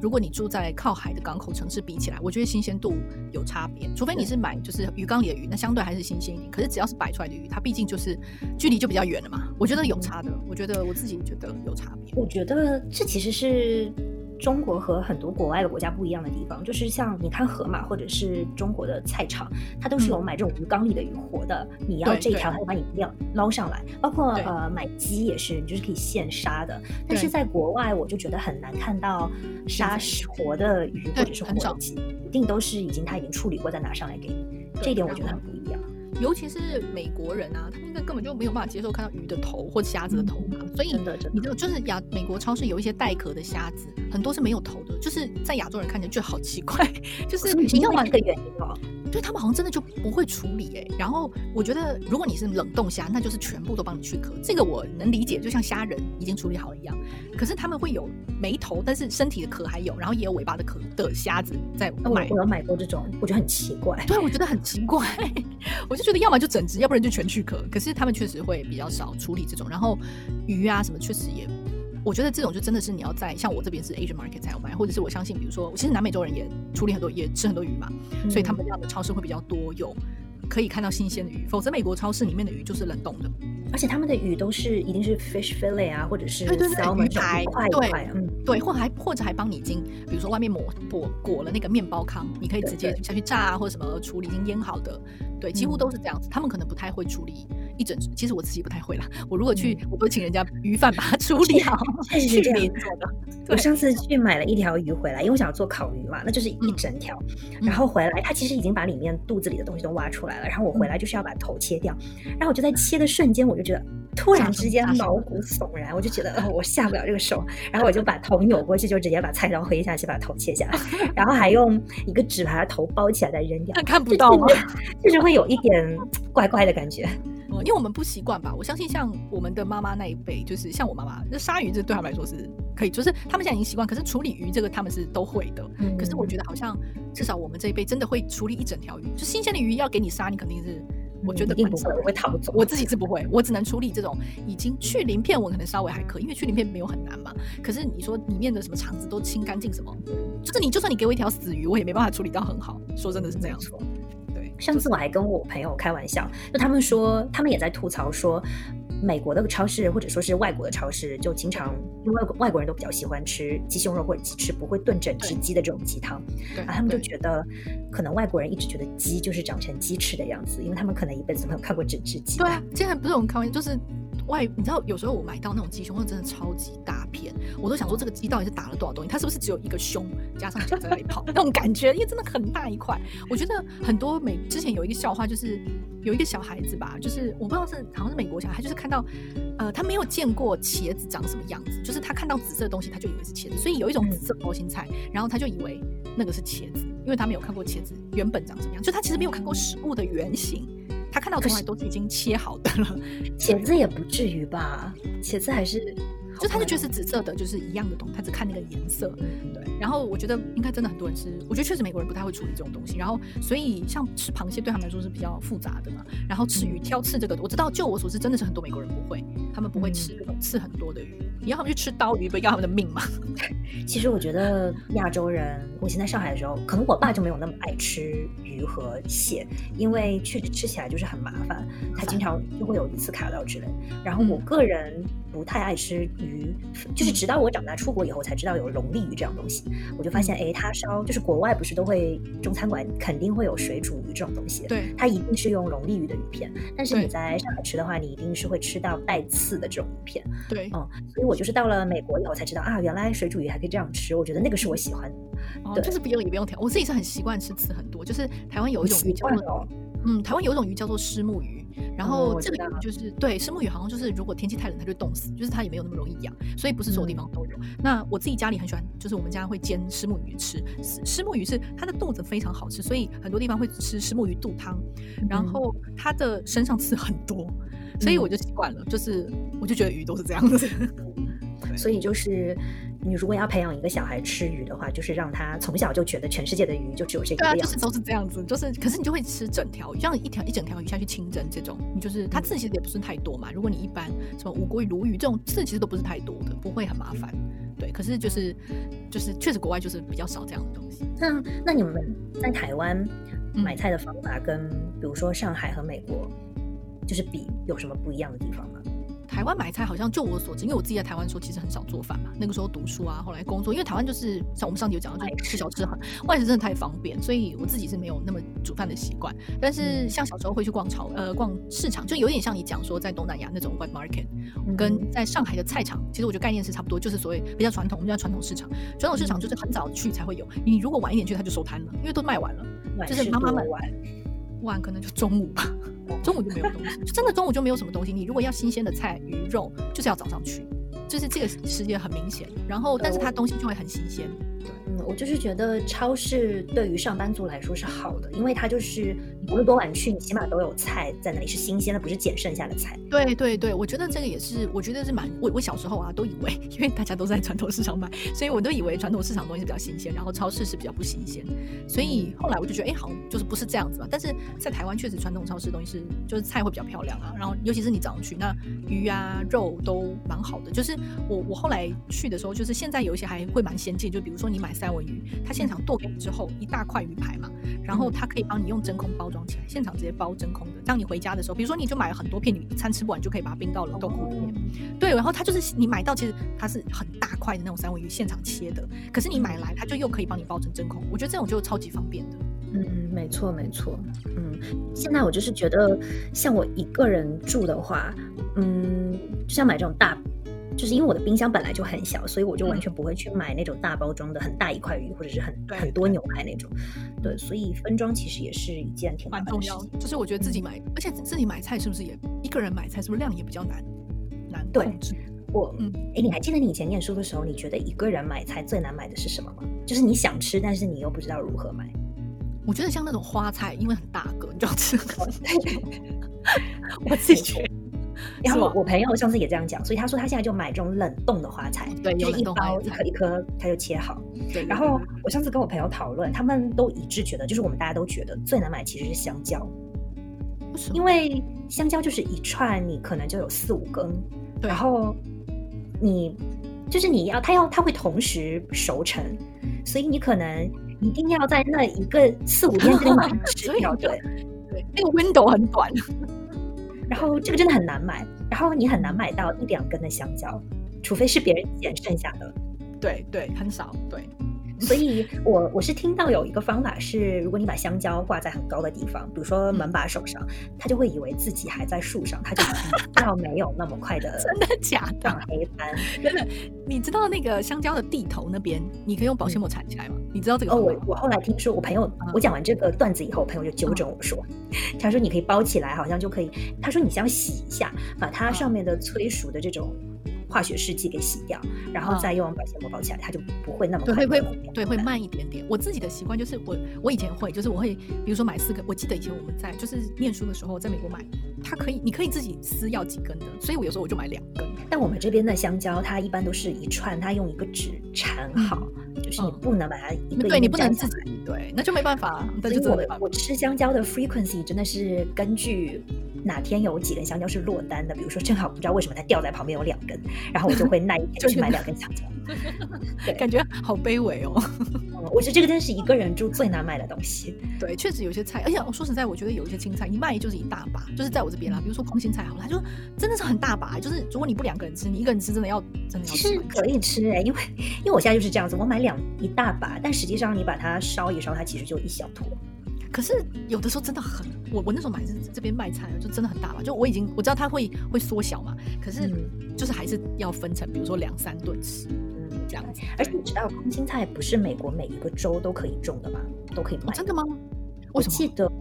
[SPEAKER 2] 如果你住在靠海的港口城市比起来，我觉得新鲜度有差别。除非你是买就是鱼缸里的鱼，那相对还是新鲜一点。可是只要是摆出来的鱼，它毕竟就是距离就比较远了嘛，我觉得有差的。我觉得我自己觉得有差别。
[SPEAKER 1] 我觉得这其实是。中国和很多国外的国家不一样的地方，就是像你看河马或者是中国的菜场，它都是有买这种鱼缸里的鱼活的，你要这一条，它就把你钓捞上来。包括呃买鸡也是，你就是可以现杀的。但是在国外，我就觉得很难看到杀活的鱼或者是活的鸡，一定都是已经它已经处理过再拿上来给你。这一点我觉得很不一样。
[SPEAKER 2] 尤其是美国人啊，他们应该根本就没有办法接受看到鱼的头或虾子的头嘛。所以你这就是亚美国超市有一些带壳的虾子，很多是没有头的，就是在亚洲人看起来就好奇怪，就是
[SPEAKER 1] 你要这个原因哦。
[SPEAKER 2] 对他们好像真的就不会处理哎，然后我觉得如果你是冷冻虾，那就是全部都帮你去壳，这个我能理解，就像虾仁已经处理好了一样。可是他们会有没头，但是身体的壳还有，然后也有尾巴的壳的虾子在买。
[SPEAKER 1] 我有买过这种，我觉得很奇怪。
[SPEAKER 2] 对，我觉得很奇怪，我就觉得要么就整只，要不然就全去壳。可是他们确实会比较少处理这种，然后鱼啊什么确实也。我觉得这种就真的是你要在像我这边是 Asian market 才有卖，或者是我相信，比如说，其实南美洲人也处理很多，也吃很多鱼嘛，所以他们这样的超市会比较多，有可以看到新鲜的鱼。否则美国超市里面的鱼就是冷冻的，
[SPEAKER 1] 而且他们的鱼都是一定是 fish fillet 啊，或者是
[SPEAKER 2] 对对对鱼
[SPEAKER 1] 排，
[SPEAKER 2] 对，嗯，对，或还或者还帮你已经，比如说外面抹裹裹了那个面包糠，你可以直接下去炸啊，或者什么处理已经腌好的，对，几乎都是这样子。他们可能不太会处理。一整，其实我自己不太会啦。我如果去，我都请人家鱼贩把它处理好，
[SPEAKER 1] 是这样做的。我上次去买了一条鱼回来，因为我想要做烤鱼嘛，那就是一整条。然后回来，它其实已经把里面肚子里的东西都挖出来了。然后我回来就是要把头切掉。然后我就在切的瞬间，我就觉得突然之间毛骨悚然，我就觉得哦，我下不了这个手。然后我就把头扭过去，就直接把菜刀挥下去，把头切下来。然后还用一个纸把它头包起来再扔掉。
[SPEAKER 2] 看不到吗？
[SPEAKER 1] 就是会有一点怪怪的感觉。
[SPEAKER 2] 因为我们不习惯吧，我相信像我们的妈妈那一辈，就是像我妈妈，那鲨鱼这对他们来说是可以，就是他们现在已经习惯。可是处理鱼这个他们是都会的。嗯。可是我觉得好像至少我们这一辈真的会处理一整条鱼，就新鲜的鱼要给你杀，你肯定是我觉得
[SPEAKER 1] 一定不会，我会逃走。
[SPEAKER 2] 我自己是不会，我只能处理这种已经去鳞片，我可能稍微还可以，因为去鳞片没有很难嘛。可是你说里面的什么肠子都清干净什么，就是你就算你给我一条死鱼，我也没办法处理到很好。说真的是这样。对，
[SPEAKER 1] 上次我还跟我朋友开玩笑，就他们说他们也在吐槽说。美国的超市或者说是外国的超市，就经常因为外国人都比较喜欢吃鸡胸肉或者鸡翅，不会炖整只鸡的这种鸡汤，然后他们就觉得可能外国人一直觉得鸡就是长成鸡翅的样子，因为他们可能一辈子没有看过整只鸡。
[SPEAKER 2] 对啊，现在不是我们开玩笑，就是外你知道有时候我买到那种鸡胸肉真的超级大片，我都想说这个鸡到底是打了多少东西，它是不是只有一个胸加上脚在那里跑那种感觉？因为真的很大一块。我觉得很多美之前有一个笑话就是。有一个小孩子吧，就是我不知道是好像是美国小孩，就是看到，呃，他没有见过茄子长什么样子，就是他看到紫色的东西，他就以为是茄子，所以有一种紫色包心菜，然后他就以为那个是茄子，因为他没有看过茄子原本长什么样，就他其实没有看过食物的原型，他看到从来都是已经切好的了。
[SPEAKER 1] 茄子也不至于吧？茄子还是。
[SPEAKER 2] 就他就觉得是紫色的，就是一样的东西，他只看那个颜色，对。然后我觉得应该真的很多人吃，我觉得确实美国人不太会处理这种东西。然后所以像吃螃蟹对他们来说是比较复杂的嘛。然后吃鱼挑刺这个，我知道就我所知真的是很多美国人不会，他们不会吃那种刺很多的鱼。你要他们去吃刀鱼，不要他们的命吗？
[SPEAKER 1] 其实我觉得亚洲人，我现在上海的时候，可能我爸就没有那么爱吃鱼和蟹，因为确实吃起来就是很麻烦，他经常就会有一次卡到之类。然后我个人。不太爱吃鱼，就是直到我长大出国以后才知道有龙利鱼这样东西，我就发现，哎，它烧就是国外不是都会中餐馆肯定会有水煮鱼这种东西，
[SPEAKER 2] 对，
[SPEAKER 1] 它一定是用龙利鱼的鱼片，但是你在上海吃的话，你一定是会吃到带刺的这种鱼片，
[SPEAKER 2] 对，
[SPEAKER 1] 嗯，所以我就是到了美国以后才知道啊，原来水煮鱼还可以这样吃，我觉得那个是我喜欢，
[SPEAKER 2] 哦，就是不用也不用调，我自己是很习惯吃刺很多，就是台湾有一种鱼叫做，嗯，台湾有一种鱼叫做虱目鱼。然后这个鱼就是对石目鱼，好像就是如果天气太冷，它就冻死，就是它也没有那么容易养，所以不是所有地方都有。那我自己家里很喜欢，就是我们家会煎石目鱼吃。石目鱼是它的肚子非常好吃，所以很多地方会吃石目鱼肚汤。然后它的身上刺很多，所以我就习惯了，就是我就觉得鱼都是这样子。
[SPEAKER 1] 所以就是。你如果要培养一个小孩吃鱼的话，就是让他从小就觉得全世界的鱼就只有这个样子，
[SPEAKER 2] 就是都是这样子，就是可是你就会吃整条鱼，像一条一整条鱼下去清蒸这种，你就是它刺其实也不是太多嘛。如果你一般什么五谷鱼、鲈鱼这种刺其实都不是太多的，不会很麻烦。对，可是就是就是确实国外就是比较少这样的东西。
[SPEAKER 1] 那那你们在台湾买菜的方法跟比如说上海和美国就是比有什么不一样的地方吗？
[SPEAKER 2] 台湾买菜好像就我所知，因为我自己在台湾的时候其实很少做饭嘛。那个时候读书啊，后来工作，因为台湾就是像我们上集有讲到，就是吃小吃很外食真的太方便，所以我自己是没有那么煮饭的习惯。但是像小时候会去逛超呃逛市场，就有点像你讲说在东南亚那种 wet market，跟在上海的菜场，其实我觉得概念是差不多，就是所谓比较传统，我们叫传统市场。传统市场就是很早去才会有，你如果晚一点去，它就收摊了，因为都卖完了。就是妈妈们
[SPEAKER 1] 晚
[SPEAKER 2] 晚可能就中午吧。中午就没有东西，就 真的中午就没有什么东西。你如果要新鲜的菜、鱼肉，就是要早上去，就是这个时间很明显。然后，但是它东西就会很新鲜。
[SPEAKER 1] 对嗯，我就是觉得超市对于上班族来说是好的，因为它就是无论多晚去，你起码都有菜在那里是新鲜的，不是捡剩下的菜。
[SPEAKER 2] 对对对，我觉得这个也是，我觉得是蛮我我小时候啊都以为，因为大家都在传统市场买，所以我都以为传统市场东西比较新鲜，然后超市是比较不新鲜。所以后来我就觉得，哎，好，就是不是这样子嘛。但是在台湾确实传统超市东西是就是菜会比较漂亮啊，然后尤其是你早上去，那鱼啊肉都蛮好的。就是我我后来去的时候，就是现在有一些还会蛮先进，就比如说你买三文鱼，它现场剁给你之后一大块鱼排嘛，然后它可以帮你用真空包装起来，现场直接包真空的。当你回家的时候，比如说你就买了很多片，你一餐吃不完就可以把它冰到冷冻库里面。对，然后它就是你买到其实它是很大块的那种三文鱼，现场切的，可是你买来它就又可以帮你包成真空。我觉得这种就超级方便的。
[SPEAKER 1] 嗯，没错没错。嗯，现在我就是觉得像我一个人住的话，嗯，就像买这种大。就是因为我的冰箱本来就很小，所以我就完全不会去买那种大包装的很大一块鱼，或者是很很多牛排那种。对，所以分装其实也是一件挺
[SPEAKER 2] 蛮重要。就是我觉得自己买，而且自己买菜是不是也一个人买菜是不是量也比较难难控制？
[SPEAKER 1] 我嗯，哎，你还记得你以前念书的时候，你觉得一个人买菜最难买的是什么吗？就是你想吃，但是你又不知道如何买。
[SPEAKER 2] 我觉得像那种花菜，因为很大个，你知道吃。我自己觉得。
[SPEAKER 1] 然后我朋友上次也这样讲，所以他说他现在就买这种冷冻的花材，
[SPEAKER 2] 对，
[SPEAKER 1] 就是一包一颗一颗他就切好。对。然后我上次跟我朋友讨论，他们都一致觉得，就是我们大家都觉得最难买其实是香蕉。因为香蕉就是一串，你可能就有四五根，然后你就是你要它要它会同时熟成，所以你可能一定要在那一个四五天之内 吃掉，对
[SPEAKER 2] 对，那个 window 很短，
[SPEAKER 1] 然后这个真的很难买，然后你很难买到一两根的香蕉，除非是别人捡剩下的，
[SPEAKER 2] 对对，很少，对。
[SPEAKER 1] 所以，我我是听到有一个方法是，如果你把香蕉挂在很高的地方，比如说门把手上，他就会以为自己还在树上，他就比较没有那么快的
[SPEAKER 2] 真的假的
[SPEAKER 1] 黑斑。
[SPEAKER 2] 真的，你知道那个香蕉的地头那边，你可以用保鲜膜缠起来吗？你知道这个？
[SPEAKER 1] 哦，我我后来听说，我朋友我讲完这个段子以后，我朋友就纠正我说，他说你可以包起来，好像就可以。他说你先洗一下，把它上面的催熟的这种。化学试剂给洗掉，然后再用保鲜膜包起来，它就不会那么
[SPEAKER 2] 快。会会对会慢一点点。我自己的习惯就是我我以前会，就是我会比如说买四根。我记得以前我们在就是念书的时候，在美国买，它可以你可以自己撕要几根的，所以我有时候我就买两根。
[SPEAKER 1] 但我们这边的香蕉，它一般都是一串，它用一个纸缠好，就是你不能把它一个
[SPEAKER 2] 对你不能自己对，那就没办法。
[SPEAKER 1] 所以我我吃香蕉的 frequency 真的是根据。哪天有几根香蕉是落单的？比如说，正好不知道为什么它掉在旁边有两根，然后我就会那一天去买两根香蕉。
[SPEAKER 2] 对，感觉好卑微哦。
[SPEAKER 1] 我觉得这个真的是一个人住最难买的东西。
[SPEAKER 2] 对，确实有些菜，而且我说实在，我觉得有一些青菜你卖就是一大把，就是在我这边啦。比如说空心菜，好了，就真的是很大把。就是如果你不两个人吃，你一个人吃真的要真的要。
[SPEAKER 1] 其实可以吃哎，因为因为我现在就是这样子，我买两一大把，但实际上你把它烧一烧，它其实就一小坨。
[SPEAKER 2] 可是有的时候真的很，我我那时候买是这边卖菜就真的很大吧，就我已经我知道它会会缩小嘛，可是就是还是要分成，比如说两三顿吃，嗯，这样子。
[SPEAKER 1] 而且你知道空心菜不是美国每一个州都可以种的吗？都可以卖？
[SPEAKER 2] 真的吗？
[SPEAKER 1] 我记得，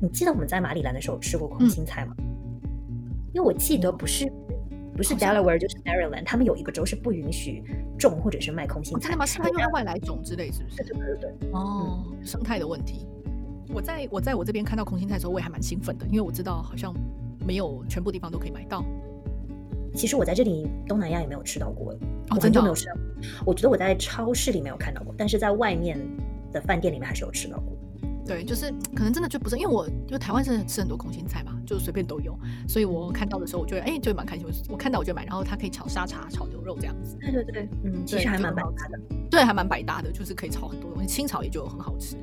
[SPEAKER 1] 你记得我们在马里兰的时候吃过空心菜吗？因为我记得不是不是 Delaware 就是 Maryland，他们有一个州是不允许种或者是卖空心菜。
[SPEAKER 2] 真的吗？是它用外来种之类，是不是？
[SPEAKER 1] 对对对。
[SPEAKER 2] 哦，生态的问题。我在我在我这边看到空心菜的时候，我也还蛮兴奋的，因为我知道好像没有全部地方都可以买到。
[SPEAKER 1] 其实我在这里东南亚也没有吃到过，
[SPEAKER 2] 我很久
[SPEAKER 1] 没有吃到。我觉得我在超市里没有看到过，但是在外面的饭店里面还是有吃到过。
[SPEAKER 2] 对，就是可能真的就不是，因为我就台湾是吃很多空心菜嘛，就随便都有，所以我看到的时候，我觉得哎，就蛮开心。我看到我就买，然后它可以炒沙茶、炒牛肉这样子。
[SPEAKER 1] 对对对，嗯，其实还蛮百搭的。
[SPEAKER 2] 对，还蛮百搭的，就是可以炒很多东西，清炒也就很好吃。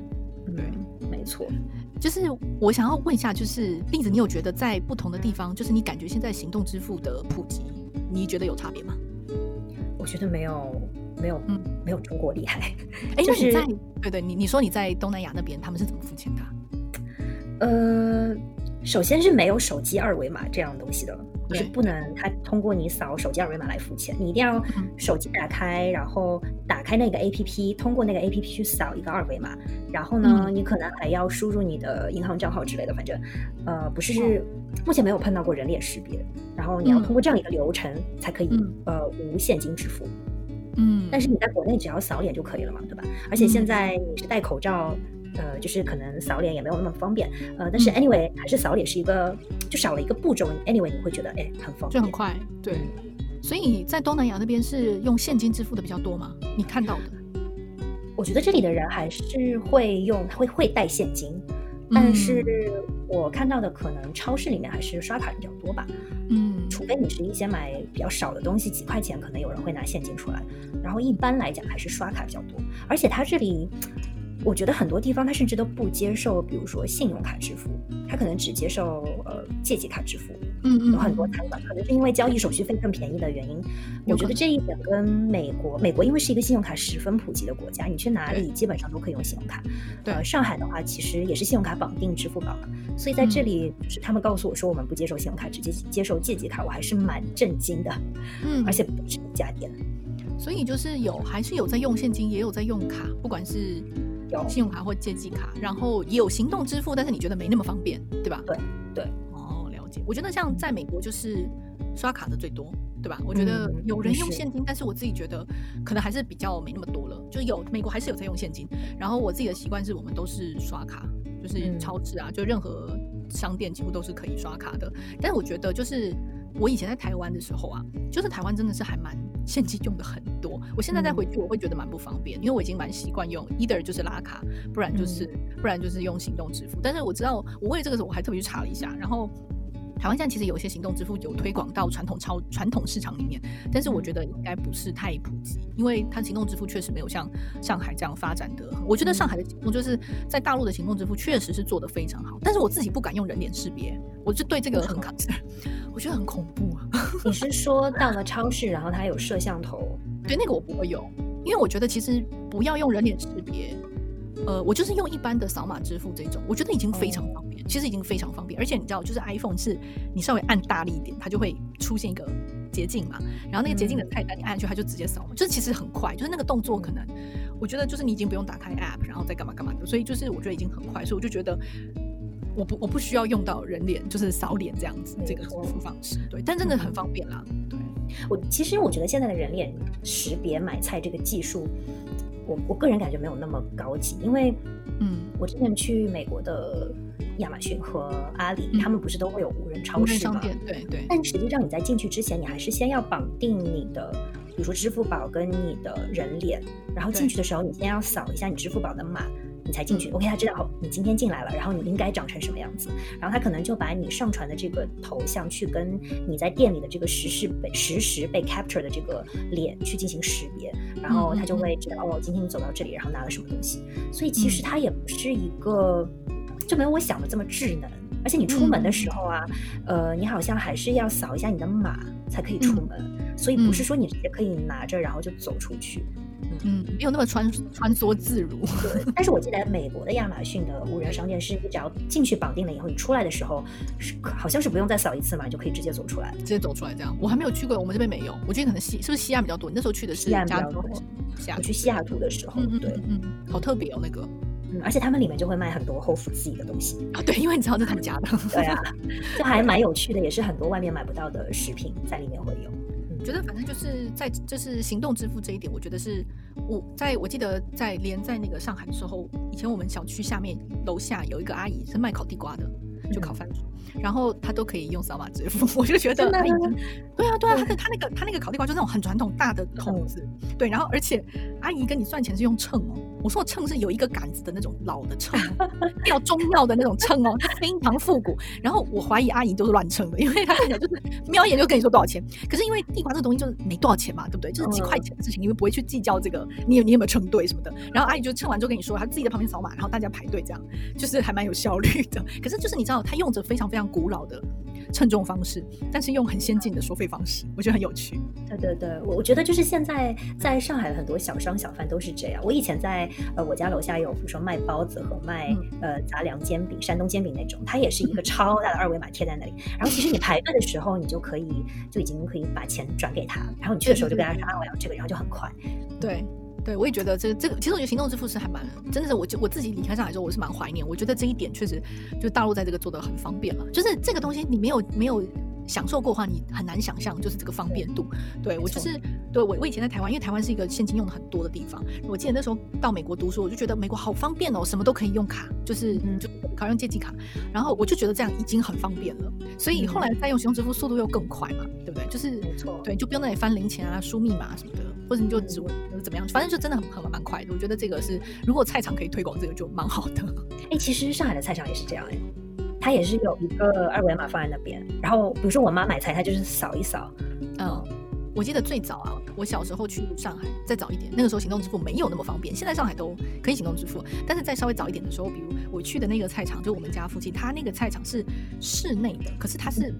[SPEAKER 2] 对，
[SPEAKER 1] 没错。
[SPEAKER 2] 就是我想要问一下，就是栗子，你有觉得在不同的地方，就是你感觉现在行动支付的普及，你觉得有差别吗？
[SPEAKER 1] 我觉得没有，没有，嗯，没有中国厉害。
[SPEAKER 2] 哎，那你在对对，你你说你在东南亚那边，他们是怎么付钱的？
[SPEAKER 1] 呃。首先是没有手机二维码这样东西的，你是不能他通过你扫手机二维码来付钱，你一定要手机打开，然后打开那个 A P P，通过那个 A P P 去扫一个二维码，然后呢，你可能还要输入你的银行账号之类的，反正呃不是目前没有碰到过人脸识别，然后你要通过这样一个流程才可以呃无现金支付，
[SPEAKER 2] 嗯，
[SPEAKER 1] 但是你在国内只要扫脸就可以了嘛，对吧？而且现在你是戴口罩。呃，就是可能扫脸也没有那么方便，呃，但是 anyway 还是扫脸是一个，就少了一个步骤，anyway 你会觉得哎很方便，
[SPEAKER 2] 就很快，对。所以在东南亚那边是用现金支付的比较多吗？你看到的？
[SPEAKER 1] 我觉得这里的人还是会用，会会带现金，但是我看到的可能超市里面还是刷卡比较多吧，
[SPEAKER 2] 嗯，
[SPEAKER 1] 除非你是一些买比较少的东西，几块钱可能有人会拿现金出来，然后一般来讲还是刷卡比较多，而且它这里。我觉得很多地方他甚至都不接受，比如说信用卡支付，他可能只接受呃借记卡支付。
[SPEAKER 2] 嗯嗯，
[SPEAKER 1] 有很多餐馆可能是因为交易手续费更便宜的原因。我觉得这一点跟美国，美国因为是一个信用卡十分普及的国家，你去哪里基本上都可以用信用卡。
[SPEAKER 2] 对，
[SPEAKER 1] 上海的话其实也是信用卡绑定支付宝嘛，所以在这里就是他们告诉我说我们不接受信用卡，直接接受借记卡，我还是蛮震惊的。
[SPEAKER 2] 嗯，
[SPEAKER 1] 而且不是一家店，
[SPEAKER 2] 所以就是有还是有在用现金，也有在用卡，不管是。
[SPEAKER 1] 有
[SPEAKER 2] 信用卡或借记卡，然后也有行动支付，但是你觉得没那么方便，对吧？
[SPEAKER 1] 对对，
[SPEAKER 2] 哦，了解。我觉得像在美国就是刷卡的最多，对吧？我觉得有人用现金，但是我自己觉得可能还是比较没那么多了。就有美国还是有在用现金，然后我自己的习惯是我们都是刷卡，就是超市啊，就任何商店几乎都是可以刷卡的。但是我觉得就是我以前在台湾的时候啊，就是台湾真的是还蛮现金用的很多。我现在再回去，我会觉得蛮不方便，因为我已经蛮习惯用，either 就是拉卡，不然就是不然就是用行动支付。但是我知道，我为了这个时候我还特别去查了一下，然后。台湾现在其实有一些行动支付有推广到传统超传统市场里面，但是我觉得应该不是太普及，因为它行动支付确实没有像上海这样发展的。我觉得上海的行动就是在大陆的行动支付确实是做得非常好，但是我自己不敢用人脸识别，我就对这个很抗拒，我觉得很恐怖啊。
[SPEAKER 1] 你是说到了超市，然后它有摄像头？
[SPEAKER 2] 对，那个我不会用，因为我觉得其实不要用人脸识别。呃，我就是用一般的扫码支付这种，我觉得已经非常方便，其实已经非常方便。而且你知道，就是 iPhone 是你稍微按大力一点，它就会出现一个捷径嘛。然后那个捷径的菜单你按下去，它就直接扫嘛，就是其实很快，就是那个动作可能，我觉得就是你已经不用打开 App，然后再干嘛干嘛的。所以就是我觉得已经很快，所以我就觉得我不我不需要用到人脸，就是扫脸这样子这个支付方式。对，但真的很方便啦。对
[SPEAKER 1] 我其实我觉得现在的人脸识别买菜这个技术。我我个人感觉没有那么高级，因为，嗯，我之前去美国的亚马逊和阿里，他们不是都会有无人超市吗？
[SPEAKER 2] 对对。
[SPEAKER 1] 但实际上你在进去之前，你还是先要绑定你的，比如说支付宝跟你的人脸，然后进去的时候，你先要扫一下你支付宝的码。你才进去，OK，他知道你今天进来了，然后你应该长成什么样子，然后他可能就把你上传的这个头像去跟你在店里的这个实时被实时被 capture 的这个脸去进行识别，然后他就会知道哦，今天你走到这里，然后拿了什么东西。所以其实它也不是一个，就没有我想的这么智能。而且你出门的时候啊，呃，你好像还是要扫一下你的码才可以出门，所以不是说你直接可以拿着然后就走出去。
[SPEAKER 2] 嗯，没有那么穿 穿梭自如。
[SPEAKER 1] 对，但是我记得美国的亚马逊的无人商店是，你只要进去绑定了以后，你出来的时候是好像是不用再扫一次嘛，就可以直接走出来，
[SPEAKER 2] 直接走出来这样。我还没有去过，我们这边没有。我觉得可能西是不是西岸比较多？你那时候去的是
[SPEAKER 1] 西岸比较多。我去西雅图的时候，对，
[SPEAKER 2] 嗯，好特别哦，那个，
[SPEAKER 1] 嗯，而且他们里面就会卖很多 Whole Foods 的东西
[SPEAKER 2] 啊，对，因为你知道这是他们家的，
[SPEAKER 1] 对啊，就还蛮有趣的，也是很多外面买不到的食品在里面会有。
[SPEAKER 2] 觉得反正就是在就是行动支付这一点，我觉得是我在我记得在连在那个上海的时候，以前我们小区下面楼下有一个阿姨是卖烤地瓜的，就烤饭。然后他都可以用扫码支付，我就觉得他已经，对啊对啊，他的他那个他那个烤地瓜就是那种很传统大的桶子，对，然后而且阿姨跟你算钱是用秤哦，我说我秤是有一个杆子的那种老的秤，要中药的那种秤哦，非常复古。然后我怀疑阿姨都是乱称的，因为她看起来就是瞄一眼就跟你说多少钱。可是因为地瓜这个东西就是没多少钱嘛，对不对？就是几块钱的事情，你们不会去计较这个，你有你有没有称对什么的。然后阿姨就称完之后跟你说，她自己在旁边扫码，然后大家排队这样，就是还蛮有效率的。可是就是你知道，她用着非常非常古老的。称重方式，但是用很先进的收费方式，我觉得很有趣。
[SPEAKER 1] 对对对，我我觉得就是现在在上海的很多小商小贩都是这样。我以前在呃我家楼下有，比如说卖包子和卖呃杂粮煎饼、山东煎饼那种，它也是一个 超大的二维码贴在那里。然后其实你排队的时候，你就可以就已经可以把钱转给他，然后你去的时候就跟他说啊我要这个，然后就很快。
[SPEAKER 2] 对。对，我也觉得这这个，其实我觉得行动支付是还蛮，真的是我就我自己离开上海之后，我是蛮怀念。我觉得这一点确实，就大陆在这个做的很方便了。就是这个东西，你没有没有享受过的话，你很难想象，就是这个方便度。对我就是，对我我以前在台湾，因为台湾是一个现金用的很多的地方。我记得那时候到美国读书，我就觉得美国好方便哦，什么都可以用卡，就是就考用借记卡，然后我就觉得这样已经很方便了。所以后来再用行动支付，速度又更快嘛，对不对？就是
[SPEAKER 1] 没错，
[SPEAKER 2] 对，就不用那里翻零钱啊、输密码什么的。或者你就指纹怎么样？反正就真的很很蛮快的。我觉得这个是，如果菜场可以推广这个，就蛮好的。
[SPEAKER 1] 哎，其实上海的菜场也是这样哎，它也是有一个二维码放在那边，然后比如说我妈买菜，她就是扫一扫。
[SPEAKER 2] 嗯，我记得最早啊，我小时候去上海，再早一点，那个时候行动支付没有那么方便。现在上海都可以行动支付，但是再稍微早一点的时候，比如我去的那个菜场，就我们家附近，它那个菜场是室内的，可是它是。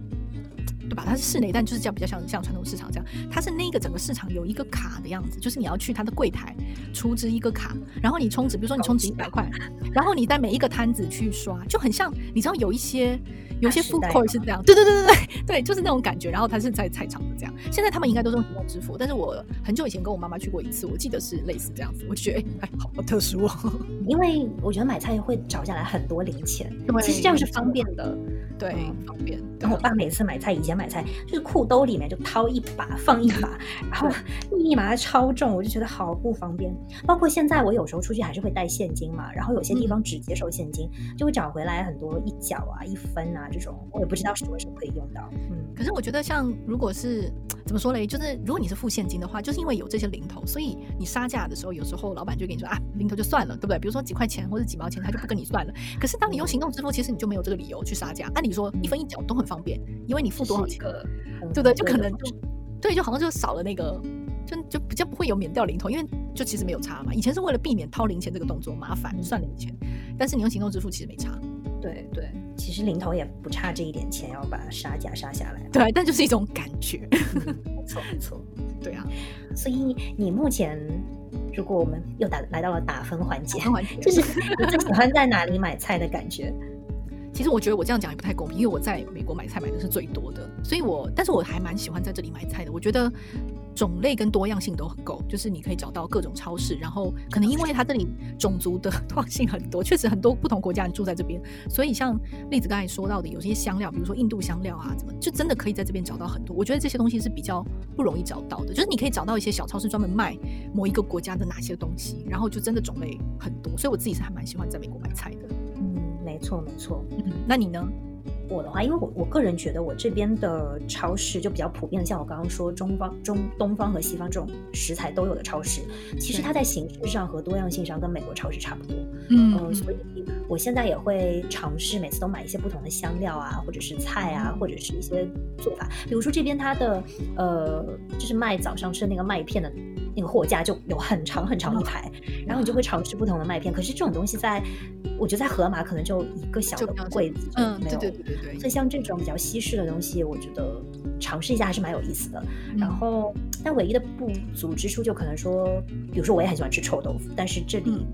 [SPEAKER 2] 对吧？它是室内，但就是这样比较像像传统市场这样。它是那个整个市场有一个卡的样子，就是你要去它的柜台出值一个卡，然后你充值，比如说你充值一百块，然后你在每一个摊子去刷，就很像你知道有一些有些 food court 是这样，对对对对对对，就是那种感觉。然后它是在菜场的这样。现在他们应该都是用移动支付，但是我很久以前跟我妈妈去过一次，我记得是类似这样子，我就觉得哎，好特殊哦。
[SPEAKER 1] 因为我觉得买菜会找下来很多零钱，其实这样是方便的，
[SPEAKER 2] 对，方便。
[SPEAKER 1] 然后我爸每次买菜，以前买菜就是裤兜里面就掏一把放一把，然后密密麻麻超重，我就觉得好不方便。包括现在我有时候出去还是会带现金嘛，然后有些地方只接受现金，就会找回来很多一角啊、一分啊这种，我也不知道什么时候可以用到。
[SPEAKER 2] 嗯，可是我觉得像如果是怎么说嘞，就是如果你是付现金的话，就是因为有这些零头，所以你杀价的时候，有时候老板就跟你说啊，零头就算了，对不对？比如说几块钱或者几毛钱，他就不跟你算了。可是当你用行动支付，其实你就没有这个理由去杀价。按理说一分一角都很方便，因为你付多少钱，对不对？就可能就对，就好像就少了那个，就就比较不会有免掉零头，因为就其实没有差嘛。以前是为了避免掏零钱这个动作麻烦算零钱，但是你用行动支付其实没差。
[SPEAKER 1] 对对，其实零头也不差这一点钱，要把杀价杀下来。
[SPEAKER 2] 对，但就是一种感觉。
[SPEAKER 1] 没错没错，
[SPEAKER 2] 对啊。
[SPEAKER 1] 所以你目前，如果我们又打来到了打分环节，
[SPEAKER 2] 环节
[SPEAKER 1] 就是你最喜欢在哪里买菜的感觉？
[SPEAKER 2] 其实我觉得我这样讲也不太公平，因为我在美国买菜买的是最多的，所以我但是我还蛮喜欢在这里买菜的。我觉得种类跟多样性都很够，就是你可以找到各种超市，然后可能因为它这里种族的多样性很多，确实很多不同国家人住在这边，所以像栗子刚才说到的，有些香料，比如说印度香料啊，怎么就真的可以在这边找到很多。我觉得这些东西是比较不容易找到的，就是你可以找到一些小超市专门卖某一个国家的哪些东西，然后就真的种类很多，所以我自己是还蛮喜欢在美国买菜的。
[SPEAKER 1] 没错，没错。
[SPEAKER 2] 嗯，那你呢？
[SPEAKER 1] 我的话，因为我我个人觉得我这边的超市就比较普遍的，像我刚刚说中方、中东方和西方这种食材都有的超市，其实它在形式上和多样性上跟美国超市差不多。嗯，所以我现在也会尝试每次都买一些不同的香料啊，或者是菜啊，或者是一些做法。比如说这边它的呃，就是卖早上吃的那个麦片的。那个货架就有很长很长一排，然后你就会尝试不同的麦片。可是这种东西在，我觉得在盒马可能就一个小的柜子，
[SPEAKER 2] 嗯，对对对对对。
[SPEAKER 1] 所以像这种比较西式的东西，我觉得尝试一下还是蛮有意思的。然后，但唯一的不足之处就可能说，比如说我也很喜欢吃臭豆腐，但是这里。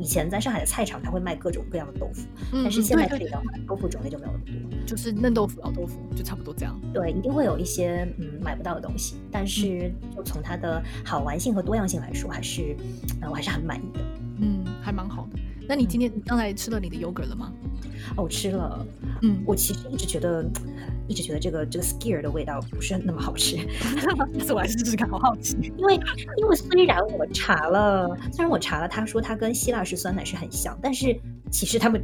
[SPEAKER 1] 以前在上海的菜场，他会卖各种各样的豆腐，但是现在这里的话，豆腐种类就没有那么多，
[SPEAKER 2] 就是嫩豆腐、老豆腐，就差不多这样。
[SPEAKER 1] 对，一定会有一些嗯买不到的东西，但是就从它的好玩性和多样性来说，还是呃我还是很满意的。
[SPEAKER 2] 嗯，还蛮好的。那你今天你刚才吃了你的 yogurt 了吗？
[SPEAKER 1] 哦，吃了。嗯，我其实一直觉得。一直觉得这个这个 skier 的味道不是那么好吃，
[SPEAKER 2] 但是我还是试试看，好好奇。
[SPEAKER 1] 因为因为虽然我查了，虽然我查了，他说它跟希腊式酸奶是很像，但是其实他们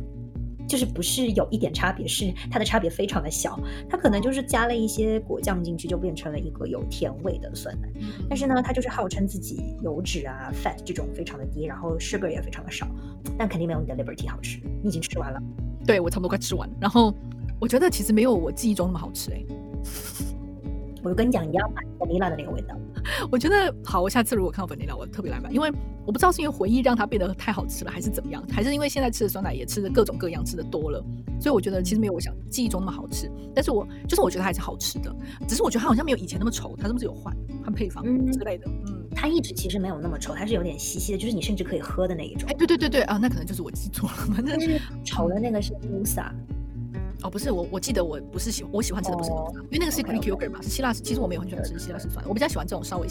[SPEAKER 1] 就是不是有一点差别，是它的差别非常的小。它可能就是加了一些果酱进去，就变成了一个有甜味的酸奶。但是呢，它就是号称自己油脂啊 fat 这种非常的低，然后 sugar 也非常的少，但肯定没有你的 Liberty 好吃。你已经吃完了？
[SPEAKER 2] 对，我差不多快吃完了。然后。我觉得其实没有我记忆中那么好吃哎，
[SPEAKER 1] 我就跟你讲，你要买 vanilla 的那个味道。
[SPEAKER 2] 我觉得好，我下次如果看到 vanilla，我特别来买，因为我不知道是因为回忆让它变得太好吃了，还是怎么样，还是因为现在吃的酸奶也吃的各种各样吃的多了，所以我觉得其实没有我想记忆中那么好吃。但是我就是我觉得还是好吃的，只是我觉得它好像没有以前那么稠，它是不是有换换配方之类的？
[SPEAKER 1] 嗯，它一直其实没有那么稠，它是有点稀稀的，就是你甚至可以喝的那一种。
[SPEAKER 2] 哎，对对对对啊，那可能就是我记错了，反正
[SPEAKER 1] 稠的那个是 musa。
[SPEAKER 2] 哦，不是我，我记得我不是喜我喜欢吃的不是那个，因为那个是 Greek yogurt 嘛，是希腊。其实我没有很喜欢吃希腊式酸，我比较喜欢这种稍微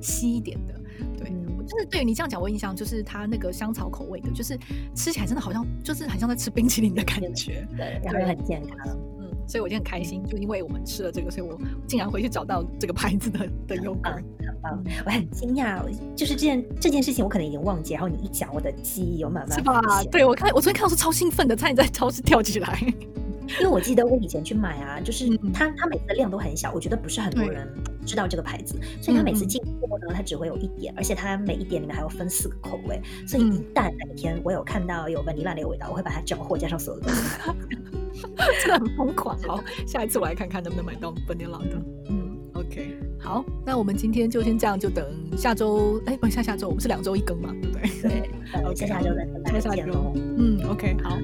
[SPEAKER 2] 稀一点的。对，就是对于你这样讲，我印象就是它那个香草口味的，就是吃起来真的好像就是很像在吃冰淇淋的感觉，
[SPEAKER 1] 对，然后又很健康。
[SPEAKER 2] 嗯，所以我就很开心，就因为我们吃了这个，所以我竟然回去找到这个牌子的 的 yogurt，
[SPEAKER 1] 很棒。我很惊讶，就是这件这件事情我可能已经忘记，然后你一讲，我的记忆有慢慢
[SPEAKER 2] 是吧？对我看我昨天看到是超兴奋的，差点在超市跳起来。
[SPEAKER 1] 因为我记得我以前去买啊，就是它它每次的量都很小，我觉得不是很多人知道这个牌子，所以它每次进货呢，它只会有一点，而且它每一点里面还要分四个口味，所以一旦哪一天我有看到有 vanilla 那个味道，我会把它整货加上所有的东西，
[SPEAKER 2] 真的很疯狂。好，下一次我来看看能不能买到 vanilla 的。嗯，OK，好，那我们今天就先这样，就等下周，哎，不下下周，我们是两周一更嘛，对不对？
[SPEAKER 1] 对，下下周再跟大家见喽。
[SPEAKER 2] 嗯，OK，好。